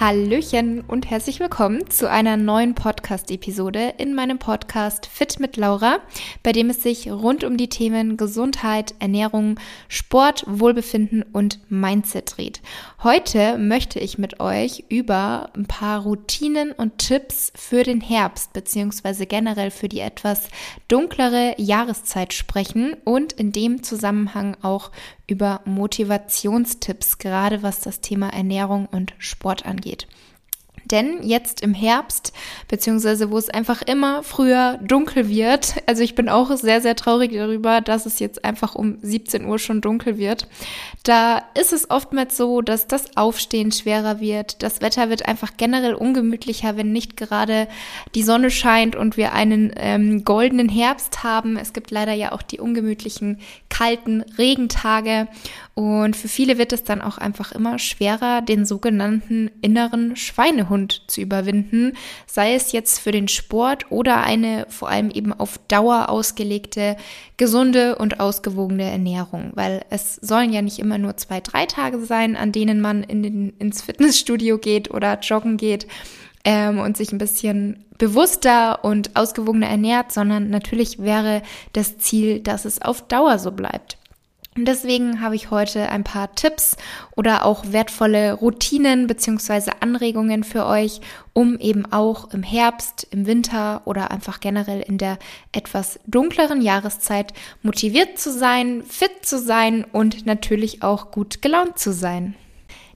Hallöchen und herzlich willkommen zu einer neuen Podcast-Episode in meinem Podcast Fit mit Laura, bei dem es sich rund um die Themen Gesundheit, Ernährung, Sport, Wohlbefinden und Mindset dreht. Heute möchte ich mit euch über ein paar Routinen und Tipps für den Herbst beziehungsweise generell für die etwas dunklere Jahreszeit sprechen und in dem Zusammenhang auch über Motivationstipps, gerade was das Thema Ernährung und Sport angeht. Denn jetzt im Herbst, beziehungsweise wo es einfach immer früher dunkel wird, also ich bin auch sehr, sehr traurig darüber, dass es jetzt einfach um 17 Uhr schon dunkel wird, da ist es oftmals so, dass das Aufstehen schwerer wird. Das Wetter wird einfach generell ungemütlicher, wenn nicht gerade die Sonne scheint und wir einen ähm, goldenen Herbst haben. Es gibt leider ja auch die ungemütlichen, kalten Regentage. Und für viele wird es dann auch einfach immer schwerer, den sogenannten inneren Schweinehund zu überwinden, sei es jetzt für den Sport oder eine vor allem eben auf Dauer ausgelegte, gesunde und ausgewogene Ernährung, weil es sollen ja nicht immer nur zwei, drei Tage sein, an denen man in den, ins Fitnessstudio geht oder joggen geht ähm, und sich ein bisschen bewusster und ausgewogener ernährt, sondern natürlich wäre das Ziel, dass es auf Dauer so bleibt. Und deswegen habe ich heute ein paar Tipps oder auch wertvolle Routinen beziehungsweise Anregungen für euch, um eben auch im Herbst, im Winter oder einfach generell in der etwas dunkleren Jahreszeit motiviert zu sein, fit zu sein und natürlich auch gut gelaunt zu sein.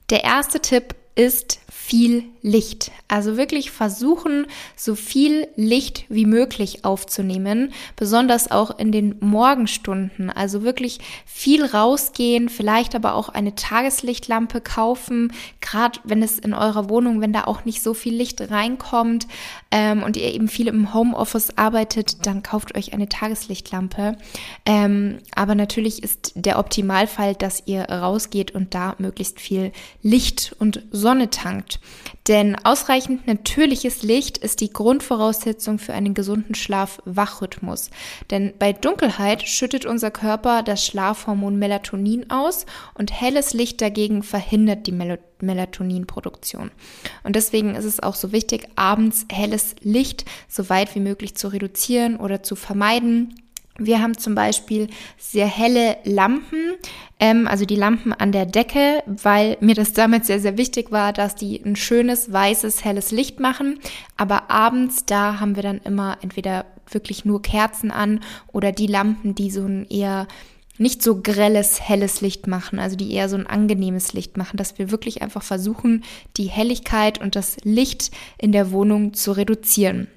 Der erste Tipp ist viel Licht. Also wirklich versuchen, so viel Licht wie möglich aufzunehmen, besonders auch in den Morgenstunden. Also wirklich viel rausgehen, vielleicht aber auch eine Tageslichtlampe kaufen, gerade wenn es in eurer Wohnung, wenn da auch nicht so viel Licht reinkommt ähm, und ihr eben viel im Homeoffice arbeitet, dann kauft euch eine Tageslichtlampe. Ähm, aber natürlich ist der Optimalfall, dass ihr rausgeht und da möglichst viel Licht und Sonne tankt. Denn ausreichend natürliches Licht ist die Grundvoraussetzung für einen gesunden Schlaf-Wachrhythmus. Denn bei Dunkelheit schüttet unser Körper das Schlafhormon Melatonin aus und helles Licht dagegen verhindert die Mel Melatoninproduktion. Und deswegen ist es auch so wichtig, abends helles Licht so weit wie möglich zu reduzieren oder zu vermeiden wir haben zum Beispiel sehr helle Lampen, ähm, also die Lampen an der Decke, weil mir das damals sehr, sehr wichtig war, dass die ein schönes, weißes, helles Licht machen. Aber abends, da haben wir dann immer entweder wirklich nur Kerzen an oder die Lampen, die so ein eher nicht so grelles, helles Licht machen, also die eher so ein angenehmes Licht machen, dass wir wirklich einfach versuchen, die Helligkeit und das Licht in der Wohnung zu reduzieren.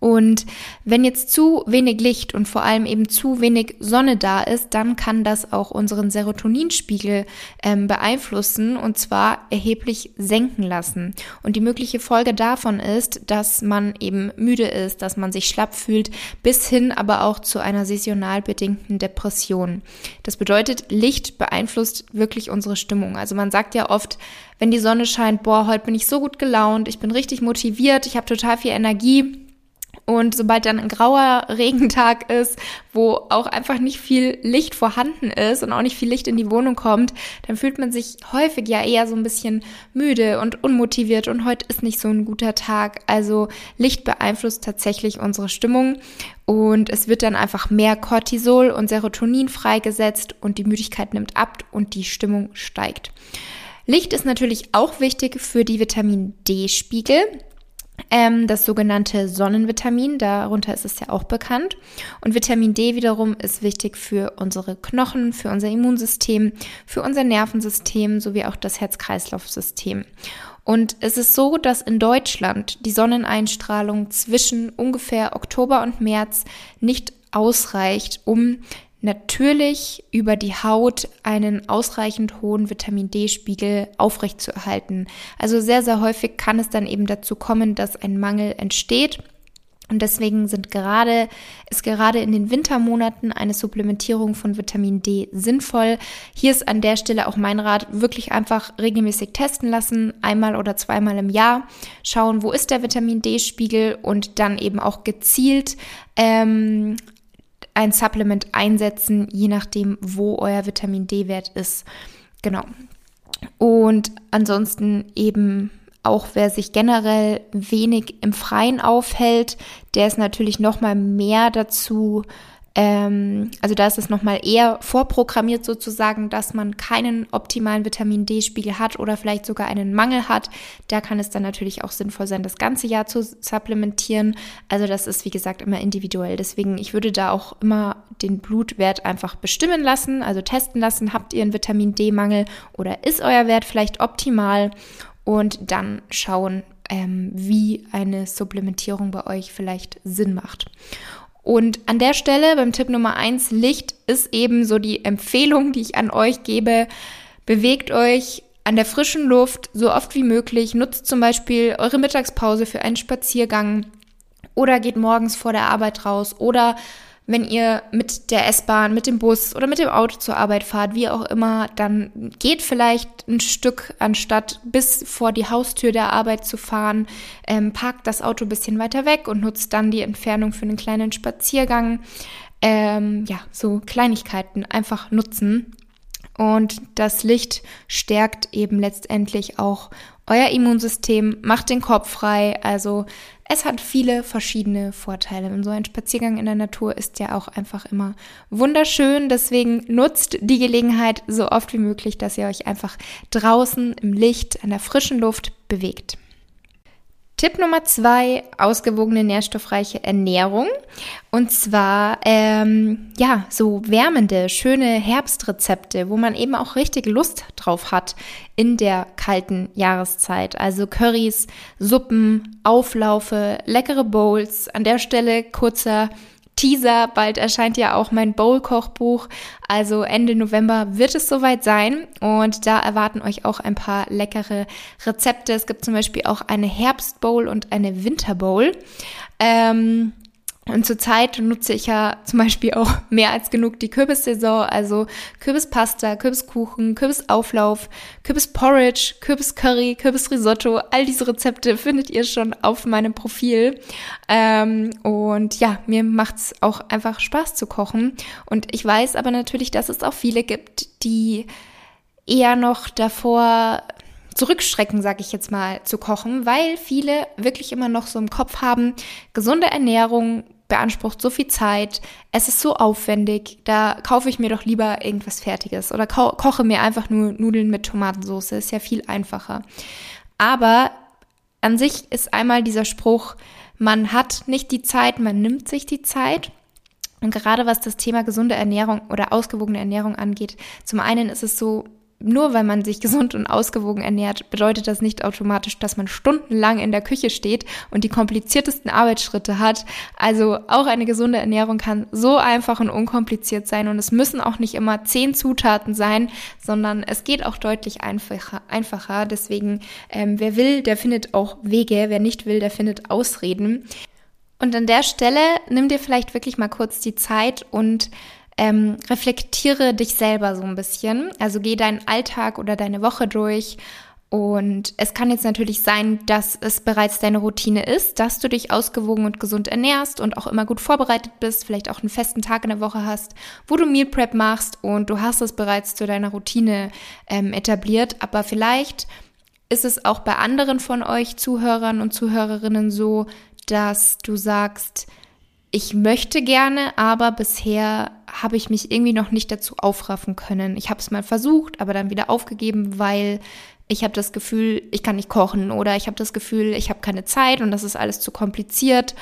Und wenn jetzt zu wenig Licht und vor allem eben zu wenig Sonne da ist, dann kann das auch unseren Serotoninspiegel ähm, beeinflussen und zwar erheblich senken lassen. Und die mögliche Folge davon ist, dass man eben müde ist, dass man sich schlapp fühlt, bis hin aber auch zu einer saisonal bedingten Depression. Das bedeutet, Licht beeinflusst wirklich unsere Stimmung. Also man sagt ja oft, wenn die Sonne scheint, boah, heute bin ich so gut gelaunt, ich bin richtig motiviert, ich habe total viel Energie und sobald dann ein grauer Regentag ist, wo auch einfach nicht viel Licht vorhanden ist und auch nicht viel Licht in die Wohnung kommt, dann fühlt man sich häufig ja eher so ein bisschen müde und unmotiviert und heute ist nicht so ein guter Tag. Also Licht beeinflusst tatsächlich unsere Stimmung und es wird dann einfach mehr Cortisol und Serotonin freigesetzt und die Müdigkeit nimmt ab und die Stimmung steigt. Licht ist natürlich auch wichtig für die Vitamin D-Spiegel. Ähm, das sogenannte Sonnenvitamin, darunter ist es ja auch bekannt. Und Vitamin D wiederum ist wichtig für unsere Knochen, für unser Immunsystem, für unser Nervensystem sowie auch das Herz-Kreislauf-System. Und es ist so, dass in Deutschland die Sonneneinstrahlung zwischen ungefähr Oktober und März nicht ausreicht, um natürlich über die Haut einen ausreichend hohen Vitamin D-Spiegel aufrechtzuerhalten. Also sehr, sehr häufig kann es dann eben dazu kommen, dass ein Mangel entsteht. Und deswegen sind gerade, ist gerade in den Wintermonaten eine Supplementierung von Vitamin D sinnvoll. Hier ist an der Stelle auch mein Rat, wirklich einfach regelmäßig testen lassen, einmal oder zweimal im Jahr, schauen, wo ist der Vitamin D-Spiegel und dann eben auch gezielt ähm, ein Supplement einsetzen, je nachdem, wo euer Vitamin D-Wert ist. Genau. Und ansonsten eben auch wer sich generell wenig im Freien aufhält, der ist natürlich noch mal mehr dazu ähm, also da ist es nochmal eher vorprogrammiert sozusagen, dass man keinen optimalen Vitamin D-Spiegel hat oder vielleicht sogar einen Mangel hat. Da kann es dann natürlich auch sinnvoll sein, das ganze Jahr zu supplementieren. Also das ist wie gesagt immer individuell. Deswegen, ich würde da auch immer den Blutwert einfach bestimmen lassen, also testen lassen. Habt ihr einen Vitamin D-Mangel oder ist euer Wert vielleicht optimal? Und dann schauen, ähm, wie eine Supplementierung bei euch vielleicht Sinn macht. Und an der Stelle beim Tipp Nummer eins Licht ist eben so die Empfehlung, die ich an euch gebe. Bewegt euch an der frischen Luft so oft wie möglich. Nutzt zum Beispiel eure Mittagspause für einen Spaziergang oder geht morgens vor der Arbeit raus oder wenn ihr mit der S-Bahn, mit dem Bus oder mit dem Auto zur Arbeit fahrt, wie auch immer, dann geht vielleicht ein Stück, anstatt bis vor die Haustür der Arbeit zu fahren, ähm, parkt das Auto ein bisschen weiter weg und nutzt dann die Entfernung für einen kleinen Spaziergang. Ähm, ja, so Kleinigkeiten einfach nutzen. Und das Licht stärkt eben letztendlich auch euer Immunsystem, macht den Kopf frei. Also es hat viele verschiedene Vorteile. Und so ein Spaziergang in der Natur ist ja auch einfach immer wunderschön. Deswegen nutzt die Gelegenheit so oft wie möglich, dass ihr euch einfach draußen im Licht, an der frischen Luft bewegt. Tipp Nummer zwei, ausgewogene nährstoffreiche Ernährung. Und zwar, ähm, ja, so wärmende, schöne Herbstrezepte, wo man eben auch richtig Lust drauf hat in der kalten Jahreszeit. Also Currys, Suppen, Auflaufe, leckere Bowls. An der Stelle kurzer Teaser, bald erscheint ja auch mein Bowl-Kochbuch. Also Ende November wird es soweit sein und da erwarten euch auch ein paar leckere Rezepte. Es gibt zum Beispiel auch eine Herbstbowl und eine Winterbowl. Ähm, und zurzeit nutze ich ja zum Beispiel auch mehr als genug die Kürbissaison, also Kürbispasta, Kürbiskuchen, Kürbisauflauf, Kürbisporridge, Kürbiscurry, Kürbisrisotto. All diese Rezepte findet ihr schon auf meinem Profil. Ähm, und ja, mir macht's auch einfach Spaß zu kochen. Und ich weiß aber natürlich, dass es auch viele gibt, die eher noch davor zurückschrecken, sag ich jetzt mal, zu kochen, weil viele wirklich immer noch so im Kopf haben, gesunde Ernährung beansprucht so viel Zeit, es ist so aufwendig, da kaufe ich mir doch lieber irgendwas Fertiges oder ko koche mir einfach nur Nudeln mit Tomatensauce, ist ja viel einfacher. Aber an sich ist einmal dieser Spruch, man hat nicht die Zeit, man nimmt sich die Zeit. Und gerade was das Thema gesunde Ernährung oder ausgewogene Ernährung angeht, zum einen ist es so, nur weil man sich gesund und ausgewogen ernährt, bedeutet das nicht automatisch, dass man stundenlang in der Küche steht und die kompliziertesten Arbeitsschritte hat. Also auch eine gesunde Ernährung kann so einfach und unkompliziert sein und es müssen auch nicht immer zehn Zutaten sein, sondern es geht auch deutlich einfacher. einfacher. Deswegen, ähm, wer will, der findet auch Wege, wer nicht will, der findet Ausreden. Und an der Stelle nimm dir vielleicht wirklich mal kurz die Zeit und ähm, reflektiere dich selber so ein bisschen. Also geh deinen Alltag oder deine Woche durch. Und es kann jetzt natürlich sein, dass es bereits deine Routine ist, dass du dich ausgewogen und gesund ernährst und auch immer gut vorbereitet bist, vielleicht auch einen festen Tag in der Woche hast, wo du Meal Prep machst und du hast es bereits zu deiner Routine ähm, etabliert. Aber vielleicht ist es auch bei anderen von euch Zuhörern und Zuhörerinnen so, dass du sagst, ich möchte gerne, aber bisher habe ich mich irgendwie noch nicht dazu aufraffen können. Ich habe es mal versucht, aber dann wieder aufgegeben, weil ich habe das Gefühl, ich kann nicht kochen oder ich habe das Gefühl, ich habe keine Zeit und das ist alles zu kompliziert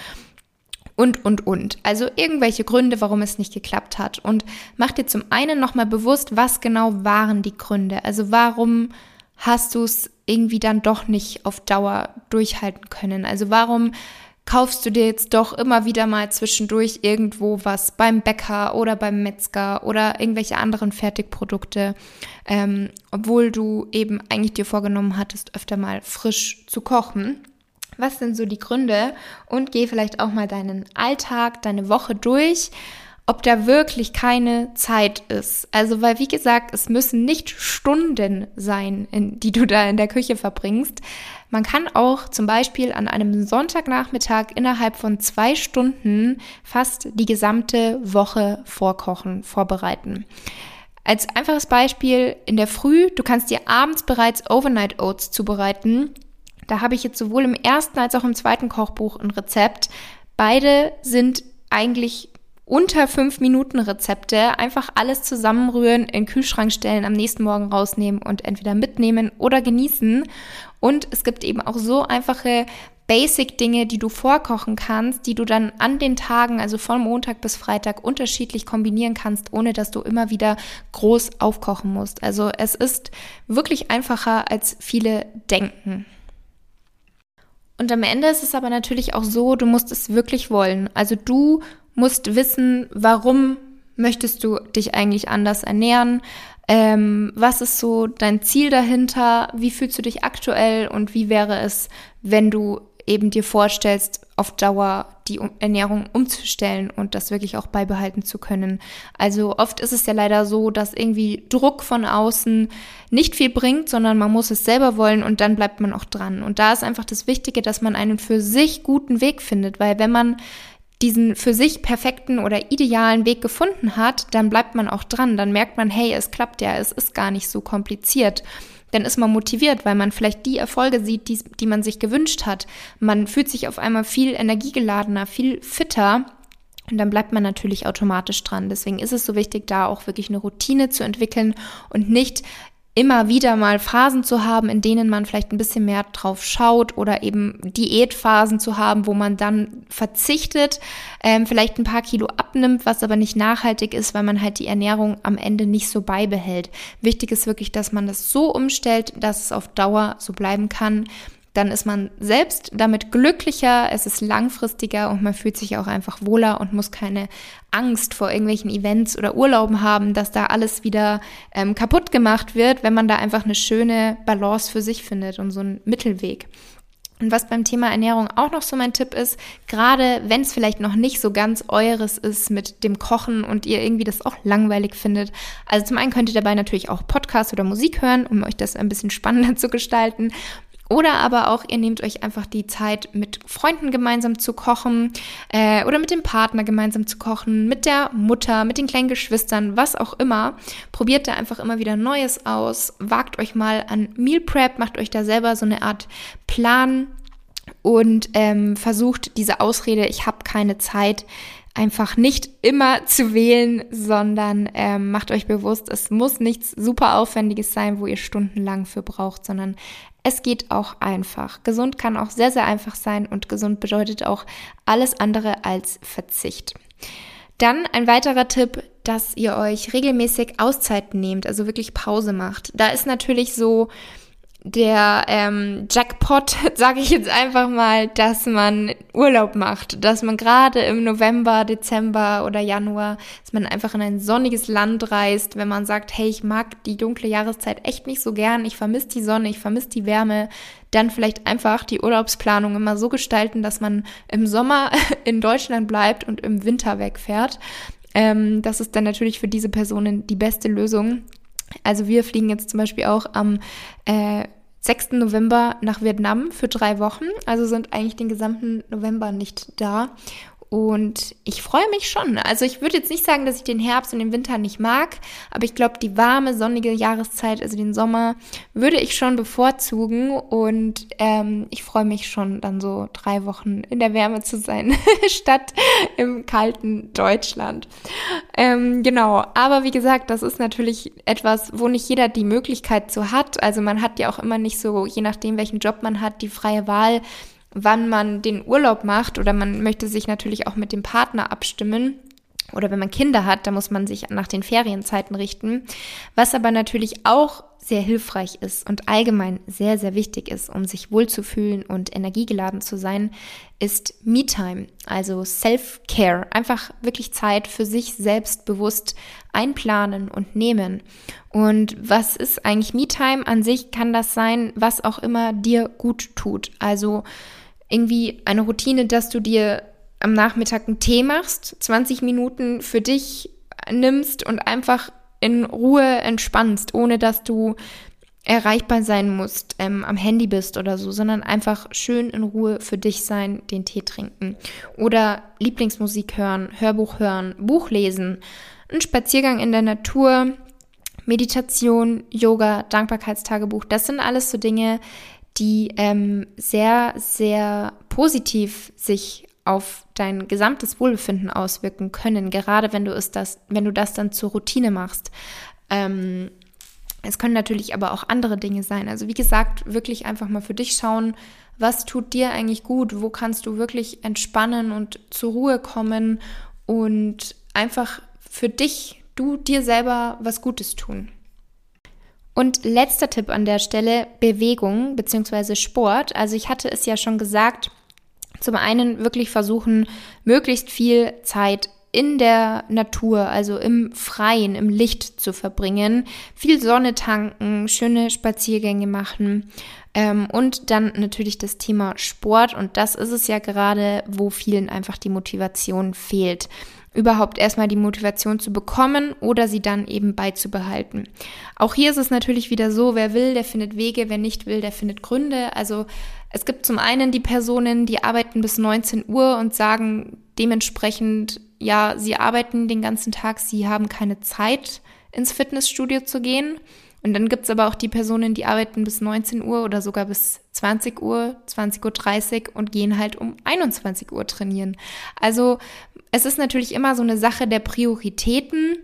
und, und, und. Also irgendwelche Gründe, warum es nicht geklappt hat. Und mach dir zum einen nochmal bewusst, was genau waren die Gründe. Also warum hast du es irgendwie dann doch nicht auf Dauer durchhalten können? Also warum kaufst du dir jetzt doch immer wieder mal zwischendurch irgendwo was beim Bäcker oder beim Metzger oder irgendwelche anderen Fertigprodukte, ähm, obwohl du eben eigentlich dir vorgenommen hattest, öfter mal frisch zu kochen. Was sind so die Gründe? Und geh vielleicht auch mal deinen Alltag, deine Woche durch ob da wirklich keine Zeit ist. Also, weil wie gesagt, es müssen nicht Stunden sein, in, die du da in der Küche verbringst. Man kann auch zum Beispiel an einem Sonntagnachmittag innerhalb von zwei Stunden fast die gesamte Woche vorkochen, vorbereiten. Als einfaches Beispiel in der Früh, du kannst dir abends bereits Overnight Oats zubereiten Da habe ich jetzt sowohl im ersten als auch im zweiten Kochbuch ein Rezept. Beide sind eigentlich unter fünf Minuten Rezepte. Einfach alles zusammenrühren, in den Kühlschrank stellen, am nächsten Morgen rausnehmen und entweder mitnehmen oder genießen. Und es gibt eben auch so einfache Basic-Dinge, die du vorkochen kannst, die du dann an den Tagen, also von Montag bis Freitag, unterschiedlich kombinieren kannst, ohne dass du immer wieder groß aufkochen musst. Also es ist wirklich einfacher, als viele denken. Und am Ende ist es aber natürlich auch so, du musst es wirklich wollen. Also du musst wissen, warum möchtest du dich eigentlich anders ernähren? Ähm, was ist so dein Ziel dahinter? Wie fühlst du dich aktuell und wie wäre es, wenn du eben dir vorstellst, auf Dauer die Ernährung umzustellen und das wirklich auch beibehalten zu können. Also oft ist es ja leider so, dass irgendwie Druck von außen nicht viel bringt, sondern man muss es selber wollen und dann bleibt man auch dran. Und da ist einfach das Wichtige, dass man einen für sich guten Weg findet, weil wenn man diesen für sich perfekten oder idealen Weg gefunden hat, dann bleibt man auch dran. Dann merkt man, hey, es klappt ja, es ist gar nicht so kompliziert. Dann ist man motiviert, weil man vielleicht die Erfolge sieht, die, die man sich gewünscht hat. Man fühlt sich auf einmal viel energiegeladener, viel fitter. Und dann bleibt man natürlich automatisch dran. Deswegen ist es so wichtig, da auch wirklich eine Routine zu entwickeln und nicht immer wieder mal Phasen zu haben, in denen man vielleicht ein bisschen mehr drauf schaut oder eben Diätphasen zu haben, wo man dann verzichtet, ähm, vielleicht ein paar Kilo abnimmt, was aber nicht nachhaltig ist, weil man halt die Ernährung am Ende nicht so beibehält. Wichtig ist wirklich, dass man das so umstellt, dass es auf Dauer so bleiben kann dann ist man selbst damit glücklicher, es ist langfristiger und man fühlt sich auch einfach wohler und muss keine Angst vor irgendwelchen Events oder Urlauben haben, dass da alles wieder ähm, kaputt gemacht wird, wenn man da einfach eine schöne Balance für sich findet und so einen Mittelweg. Und was beim Thema Ernährung auch noch so mein Tipp ist, gerade wenn es vielleicht noch nicht so ganz eures ist mit dem Kochen und ihr irgendwie das auch langweilig findet. Also zum einen könnt ihr dabei natürlich auch Podcast oder Musik hören, um euch das ein bisschen spannender zu gestalten. Oder aber auch, ihr nehmt euch einfach die Zeit, mit Freunden gemeinsam zu kochen äh, oder mit dem Partner gemeinsam zu kochen, mit der Mutter, mit den kleinen Geschwistern, was auch immer. Probiert da einfach immer wieder Neues aus, wagt euch mal an Meal Prep, macht euch da selber so eine Art Plan und ähm, versucht diese Ausrede, ich habe keine Zeit, einfach nicht immer zu wählen, sondern ähm, macht euch bewusst, es muss nichts super Aufwendiges sein, wo ihr stundenlang für braucht, sondern es geht auch einfach. Gesund kann auch sehr, sehr einfach sein und gesund bedeutet auch alles andere als Verzicht. Dann ein weiterer Tipp, dass ihr euch regelmäßig Auszeiten nehmt, also wirklich Pause macht. Da ist natürlich so, der ähm, Jackpot, sage ich jetzt einfach mal, dass man Urlaub macht, dass man gerade im November, Dezember oder Januar, dass man einfach in ein sonniges Land reist, wenn man sagt, hey, ich mag die dunkle Jahreszeit echt nicht so gern, ich vermisse die Sonne, ich vermisse die Wärme, dann vielleicht einfach die Urlaubsplanung immer so gestalten, dass man im Sommer in Deutschland bleibt und im Winter wegfährt. Ähm, das ist dann natürlich für diese Personen die beste Lösung. Also wir fliegen jetzt zum Beispiel auch am äh, 6. November nach Vietnam für drei Wochen, also sind eigentlich den gesamten November nicht da. Und ich freue mich schon. Also ich würde jetzt nicht sagen, dass ich den Herbst und den Winter nicht mag, aber ich glaube, die warme, sonnige Jahreszeit, also den Sommer, würde ich schon bevorzugen. Und ähm, ich freue mich schon, dann so drei Wochen in der Wärme zu sein, statt im kalten Deutschland. Ähm, genau, aber wie gesagt, das ist natürlich etwas, wo nicht jeder die Möglichkeit zu hat. Also man hat ja auch immer nicht so, je nachdem, welchen Job man hat, die freie Wahl wann man den Urlaub macht oder man möchte sich natürlich auch mit dem Partner abstimmen. Oder wenn man Kinder hat, da muss man sich nach den Ferienzeiten richten. Was aber natürlich auch sehr hilfreich ist und allgemein sehr, sehr wichtig ist, um sich wohlzufühlen und energiegeladen zu sein, ist Me-Time, also Self-Care. Einfach wirklich Zeit für sich selbst bewusst einplanen und nehmen. Und was ist eigentlich Me-Time? An sich kann das sein, was auch immer dir gut tut. Also irgendwie eine Routine, dass du dir am Nachmittag einen Tee machst, 20 Minuten für dich nimmst und einfach in Ruhe entspannst, ohne dass du erreichbar sein musst, ähm, am Handy bist oder so, sondern einfach schön in Ruhe für dich sein, den Tee trinken. Oder Lieblingsmusik hören, Hörbuch hören, Buch lesen, ein Spaziergang in der Natur, Meditation, Yoga, Dankbarkeitstagebuch. Das sind alles so Dinge, die ähm, sehr, sehr positiv sich auf dein gesamtes Wohlbefinden auswirken können, gerade wenn du es das, wenn du das dann zur Routine machst. Ähm, es können natürlich aber auch andere Dinge sein. Also wie gesagt, wirklich einfach mal für dich schauen, was tut dir eigentlich gut, wo kannst du wirklich entspannen und zur Ruhe kommen und einfach für dich, du dir selber was Gutes tun. Und letzter Tipp an der Stelle, Bewegung bzw. Sport. Also ich hatte es ja schon gesagt, zum einen wirklich versuchen, möglichst viel Zeit in der Natur, also im Freien, im Licht zu verbringen, viel Sonne tanken, schöne Spaziergänge machen ähm, und dann natürlich das Thema Sport und das ist es ja gerade, wo vielen einfach die Motivation fehlt überhaupt erstmal die Motivation zu bekommen oder sie dann eben beizubehalten. Auch hier ist es natürlich wieder so, wer will, der findet Wege, wer nicht will, der findet Gründe. Also es gibt zum einen die Personen, die arbeiten bis 19 Uhr und sagen dementsprechend, ja, sie arbeiten den ganzen Tag, sie haben keine Zeit, ins Fitnessstudio zu gehen. Und dann gibt es aber auch die Personen, die arbeiten bis 19 Uhr oder sogar bis 20 Uhr, 20.30 Uhr und gehen halt um 21 Uhr trainieren. Also es ist natürlich immer so eine Sache der Prioritäten.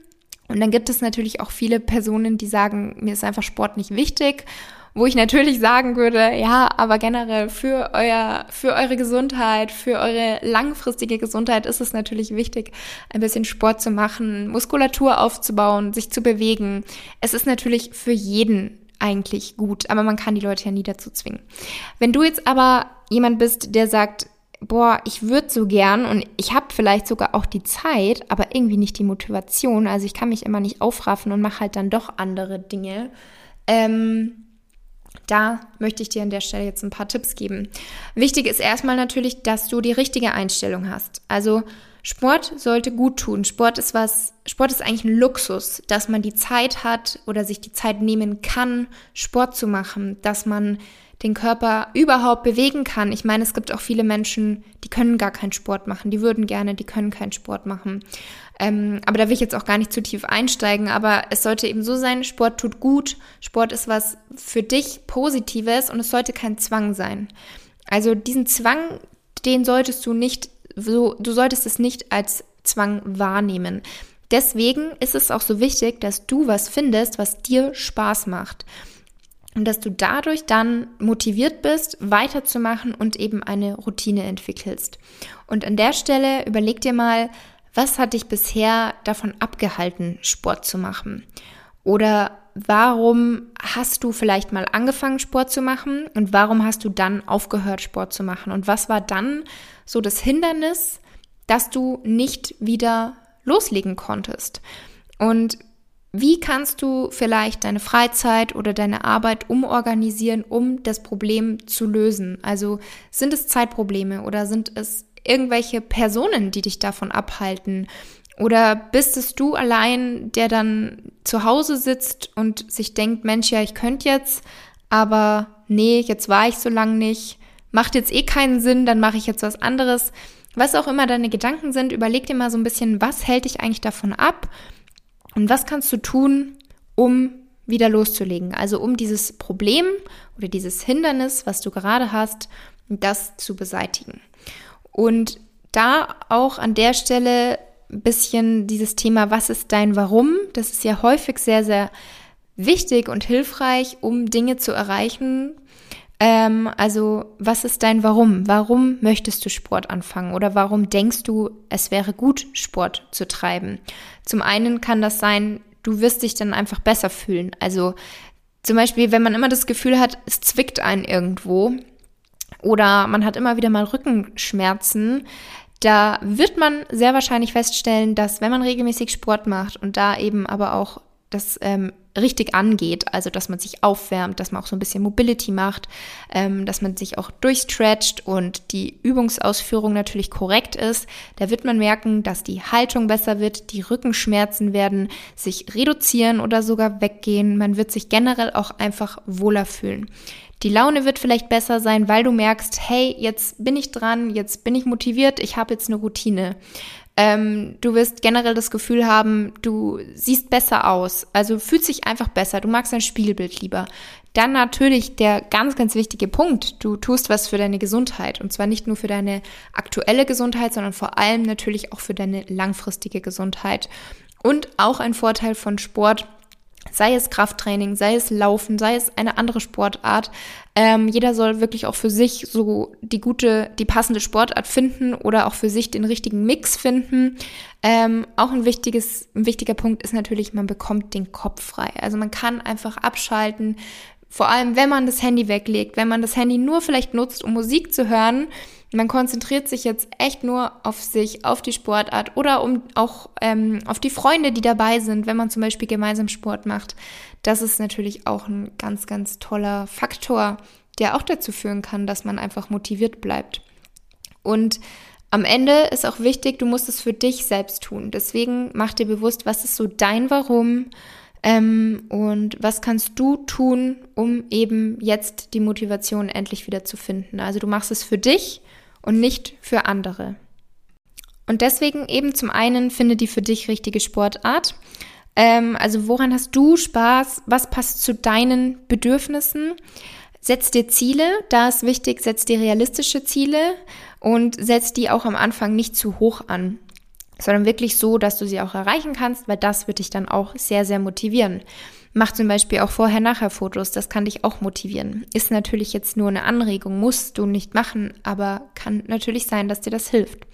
Und dann gibt es natürlich auch viele Personen, die sagen, mir ist einfach Sport nicht wichtig wo ich natürlich sagen würde, ja, aber generell für euer, für eure Gesundheit, für eure langfristige Gesundheit ist es natürlich wichtig, ein bisschen Sport zu machen, Muskulatur aufzubauen, sich zu bewegen. Es ist natürlich für jeden eigentlich gut, aber man kann die Leute ja nie dazu zwingen. Wenn du jetzt aber jemand bist, der sagt, boah, ich würde so gern und ich habe vielleicht sogar auch die Zeit, aber irgendwie nicht die Motivation, also ich kann mich immer nicht aufraffen und mache halt dann doch andere Dinge. Ähm, da möchte ich dir an der Stelle jetzt ein paar Tipps geben. Wichtig ist erstmal natürlich, dass du die richtige Einstellung hast. Also Sport sollte gut tun. Sport ist was, Sport ist eigentlich ein Luxus, dass man die Zeit hat oder sich die Zeit nehmen kann, Sport zu machen, dass man den Körper überhaupt bewegen kann. Ich meine, es gibt auch viele Menschen, die können gar keinen Sport machen, die würden gerne, die können keinen Sport machen. Ähm, aber da will ich jetzt auch gar nicht zu tief einsteigen. Aber es sollte eben so sein, Sport tut gut. Sport ist was für dich Positives und es sollte kein Zwang sein. Also diesen Zwang, den solltest du nicht so, du solltest es nicht als Zwang wahrnehmen. Deswegen ist es auch so wichtig, dass du was findest, was dir Spaß macht. Und dass du dadurch dann motiviert bist, weiterzumachen und eben eine Routine entwickelst. Und an der Stelle überleg dir mal, was hat dich bisher davon abgehalten, Sport zu machen? Oder warum hast du vielleicht mal angefangen, Sport zu machen und warum hast du dann aufgehört, Sport zu machen? Und was war dann so das Hindernis, dass du nicht wieder loslegen konntest? Und wie kannst du vielleicht deine Freizeit oder deine Arbeit umorganisieren, um das Problem zu lösen? Also sind es Zeitprobleme oder sind es irgendwelche Personen, die dich davon abhalten? Oder bist es du allein, der dann zu Hause sitzt und sich denkt, Mensch, ja, ich könnte jetzt, aber nee, jetzt war ich so lange nicht, macht jetzt eh keinen Sinn, dann mache ich jetzt was anderes. Was auch immer deine Gedanken sind, überleg dir mal so ein bisschen, was hält dich eigentlich davon ab und was kannst du tun, um wieder loszulegen. Also um dieses Problem oder dieses Hindernis, was du gerade hast, das zu beseitigen. Und da auch an der Stelle bisschen dieses Thema, was ist dein Warum? Das ist ja häufig sehr, sehr wichtig und hilfreich, um Dinge zu erreichen. Ähm, also, was ist dein Warum? Warum möchtest du Sport anfangen? Oder warum denkst du, es wäre gut, Sport zu treiben? Zum einen kann das sein, du wirst dich dann einfach besser fühlen. Also, zum Beispiel, wenn man immer das Gefühl hat, es zwickt einen irgendwo, oder man hat immer wieder mal Rückenschmerzen, da wird man sehr wahrscheinlich feststellen, dass wenn man regelmäßig Sport macht und da eben aber auch das ähm, richtig angeht, also dass man sich aufwärmt, dass man auch so ein bisschen Mobility macht, ähm, dass man sich auch durchstretcht und die Übungsausführung natürlich korrekt ist, da wird man merken, dass die Haltung besser wird, die Rückenschmerzen werden sich reduzieren oder sogar weggehen, man wird sich generell auch einfach wohler fühlen. Die Laune wird vielleicht besser sein, weil du merkst, hey, jetzt bin ich dran, jetzt bin ich motiviert, ich habe jetzt eine Routine. Ähm, du wirst generell das Gefühl haben, du siehst besser aus. Also fühlt sich einfach besser. Du magst dein Spiegelbild lieber. Dann natürlich der ganz, ganz wichtige Punkt. Du tust was für deine Gesundheit. Und zwar nicht nur für deine aktuelle Gesundheit, sondern vor allem natürlich auch für deine langfristige Gesundheit. Und auch ein Vorteil von Sport sei es Krafttraining, sei es Laufen, sei es eine andere Sportart. Ähm, jeder soll wirklich auch für sich so die gute, die passende Sportart finden oder auch für sich den richtigen Mix finden. Ähm, auch ein wichtiges, ein wichtiger Punkt ist natürlich, man bekommt den Kopf frei. Also man kann einfach abschalten. Vor allem, wenn man das Handy weglegt, wenn man das Handy nur vielleicht nutzt, um Musik zu hören, man konzentriert sich jetzt echt nur auf sich, auf die Sportart oder um auch ähm, auf die Freunde, die dabei sind, wenn man zum Beispiel gemeinsam Sport macht. Das ist natürlich auch ein ganz, ganz toller Faktor, der auch dazu führen kann, dass man einfach motiviert bleibt. Und am Ende ist auch wichtig, du musst es für dich selbst tun. Deswegen mach dir bewusst, was ist so dein Warum ähm, und was kannst du tun, um eben jetzt die Motivation endlich wieder zu finden. Also du machst es für dich und nicht für andere. Und deswegen eben zum einen finde die für dich richtige Sportart. Ähm, also woran hast du Spaß? Was passt zu deinen Bedürfnissen? Setz dir Ziele, da ist wichtig, setz dir realistische Ziele und setz die auch am Anfang nicht zu hoch an, sondern wirklich so, dass du sie auch erreichen kannst, weil das wird dich dann auch sehr, sehr motivieren. Mach zum Beispiel auch Vorher-Nachher-Fotos, das kann dich auch motivieren. Ist natürlich jetzt nur eine Anregung, musst du nicht machen, aber kann natürlich sein, dass dir das hilft.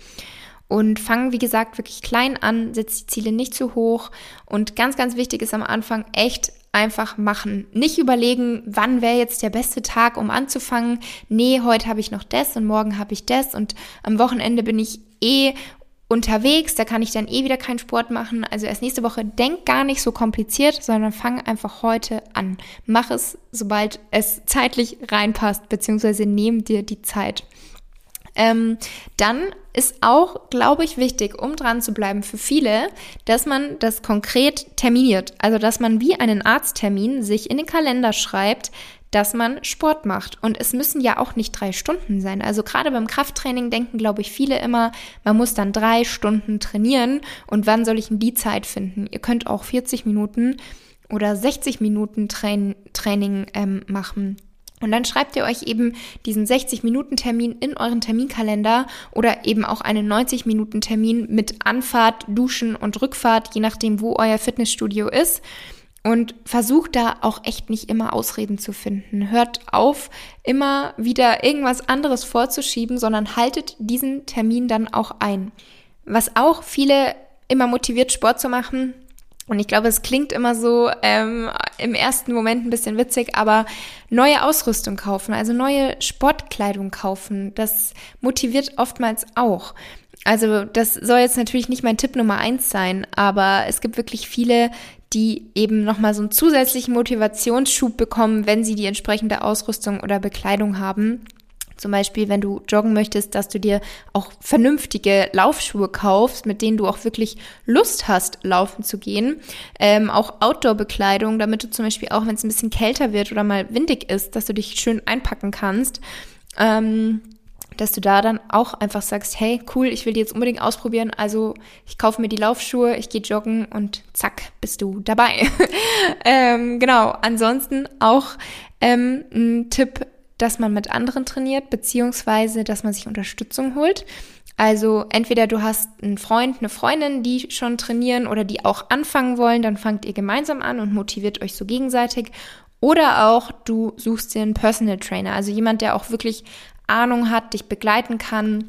Und fang, wie gesagt, wirklich klein an, setz die Ziele nicht zu hoch. Und ganz, ganz wichtig ist am Anfang echt einfach machen. Nicht überlegen, wann wäre jetzt der beste Tag, um anzufangen. Nee, heute habe ich noch das und morgen habe ich das und am Wochenende bin ich eh unterwegs, da kann ich dann eh wieder keinen Sport machen. Also erst nächste Woche denk gar nicht so kompliziert, sondern fang einfach heute an. Mach es, sobald es zeitlich reinpasst, beziehungsweise nehm dir die Zeit. Ähm, dann ist auch, glaube ich, wichtig, um dran zu bleiben für viele, dass man das konkret terminiert. Also, dass man wie einen Arzttermin sich in den Kalender schreibt, dass man Sport macht. Und es müssen ja auch nicht drei Stunden sein. Also gerade beim Krafttraining denken, glaube ich, viele immer, man muss dann drei Stunden trainieren. Und wann soll ich denn die Zeit finden? Ihr könnt auch 40 Minuten oder 60 Minuten Train Training ähm, machen. Und dann schreibt ihr euch eben diesen 60-Minuten-Termin in euren Terminkalender oder eben auch einen 90-Minuten-Termin mit Anfahrt, Duschen und Rückfahrt, je nachdem, wo euer Fitnessstudio ist. Und versucht da auch echt nicht immer Ausreden zu finden. Hört auf, immer wieder irgendwas anderes vorzuschieben, sondern haltet diesen Termin dann auch ein. Was auch viele immer motiviert, Sport zu machen, und ich glaube, es klingt immer so ähm, im ersten Moment ein bisschen witzig, aber neue Ausrüstung kaufen, also neue Sportkleidung kaufen, das motiviert oftmals auch. Also das soll jetzt natürlich nicht mein Tipp Nummer eins sein, aber es gibt wirklich viele, die eben nochmal so einen zusätzlichen Motivationsschub bekommen, wenn sie die entsprechende Ausrüstung oder Bekleidung haben. Zum Beispiel, wenn du joggen möchtest, dass du dir auch vernünftige Laufschuhe kaufst, mit denen du auch wirklich Lust hast, laufen zu gehen. Ähm, auch Outdoor-Bekleidung, damit du zum Beispiel auch, wenn es ein bisschen kälter wird oder mal windig ist, dass du dich schön einpacken kannst. Ähm, dass du da dann auch einfach sagst, hey, cool, ich will die jetzt unbedingt ausprobieren, also ich kaufe mir die Laufschuhe, ich gehe joggen und zack, bist du dabei. ähm, genau, ansonsten auch ähm, ein Tipp, dass man mit anderen trainiert, beziehungsweise dass man sich Unterstützung holt. Also entweder du hast einen Freund, eine Freundin, die schon trainieren oder die auch anfangen wollen, dann fangt ihr gemeinsam an und motiviert euch so gegenseitig. Oder auch du suchst dir einen Personal Trainer, also jemand, der auch wirklich Ahnung hat, dich begleiten kann,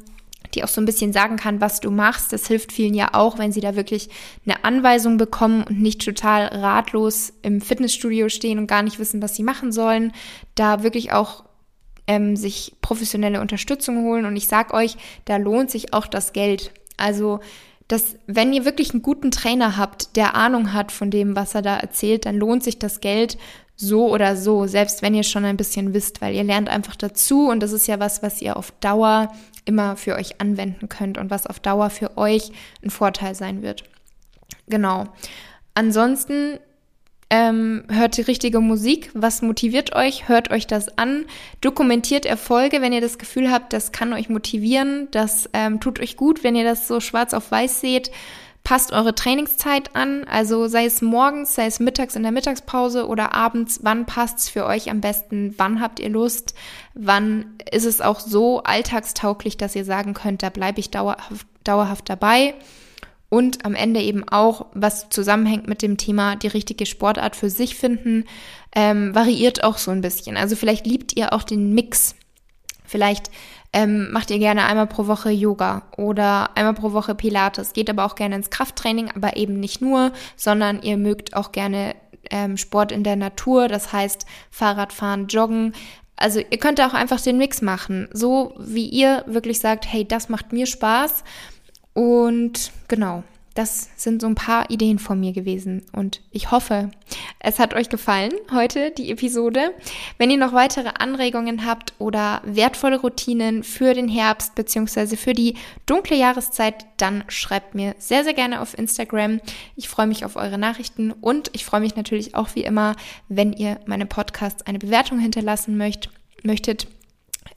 die auch so ein bisschen sagen kann, was du machst. Das hilft vielen ja auch, wenn sie da wirklich eine Anweisung bekommen und nicht total ratlos im Fitnessstudio stehen und gar nicht wissen, was sie machen sollen. Da wirklich auch ähm, sich professionelle Unterstützung holen. Und ich sag euch, da lohnt sich auch das Geld. Also dass wenn ihr wirklich einen guten Trainer habt, der Ahnung hat von dem, was er da erzählt, dann lohnt sich das Geld so oder so, selbst wenn ihr schon ein bisschen wisst, weil ihr lernt einfach dazu und das ist ja was, was ihr auf Dauer immer für euch anwenden könnt und was auf Dauer für euch ein Vorteil sein wird. Genau. Ansonsten ähm, hört die richtige Musik, was motiviert euch, hört euch das an, dokumentiert Erfolge, wenn ihr das Gefühl habt, das kann euch motivieren, das ähm, tut euch gut, wenn ihr das so schwarz auf weiß seht. Passt eure Trainingszeit an, also sei es morgens, sei es mittags in der Mittagspause oder abends, wann passt es für euch am besten, wann habt ihr Lust, wann ist es auch so alltagstauglich, dass ihr sagen könnt, da bleibe ich dauerhaft, dauerhaft dabei. Und am Ende eben auch, was zusammenhängt mit dem Thema, die richtige Sportart für sich finden, ähm, variiert auch so ein bisschen. Also vielleicht liebt ihr auch den Mix. Vielleicht ähm, macht ihr gerne einmal pro Woche Yoga oder einmal pro Woche Pilates. Geht aber auch gerne ins Krafttraining, aber eben nicht nur, sondern ihr mögt auch gerne ähm, Sport in der Natur, das heißt Fahrradfahren, Joggen. Also ihr könnt auch einfach den Mix machen, so wie ihr wirklich sagt, hey, das macht mir Spaß. Und genau, das sind so ein paar Ideen von mir gewesen und ich hoffe, es hat euch gefallen heute die Episode. Wenn ihr noch weitere Anregungen habt oder wertvolle Routinen für den Herbst bzw. für die dunkle Jahreszeit, dann schreibt mir sehr, sehr gerne auf Instagram. Ich freue mich auf eure Nachrichten und ich freue mich natürlich auch wie immer, wenn ihr meine Podcasts eine Bewertung hinterlassen möcht, möchtet.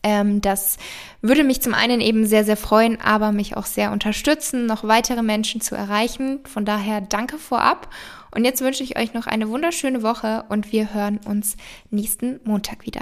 Ähm, das würde mich zum einen eben sehr, sehr freuen, aber mich auch sehr unterstützen, noch weitere Menschen zu erreichen. Von daher danke vorab. Und jetzt wünsche ich euch noch eine wunderschöne Woche und wir hören uns nächsten Montag wieder.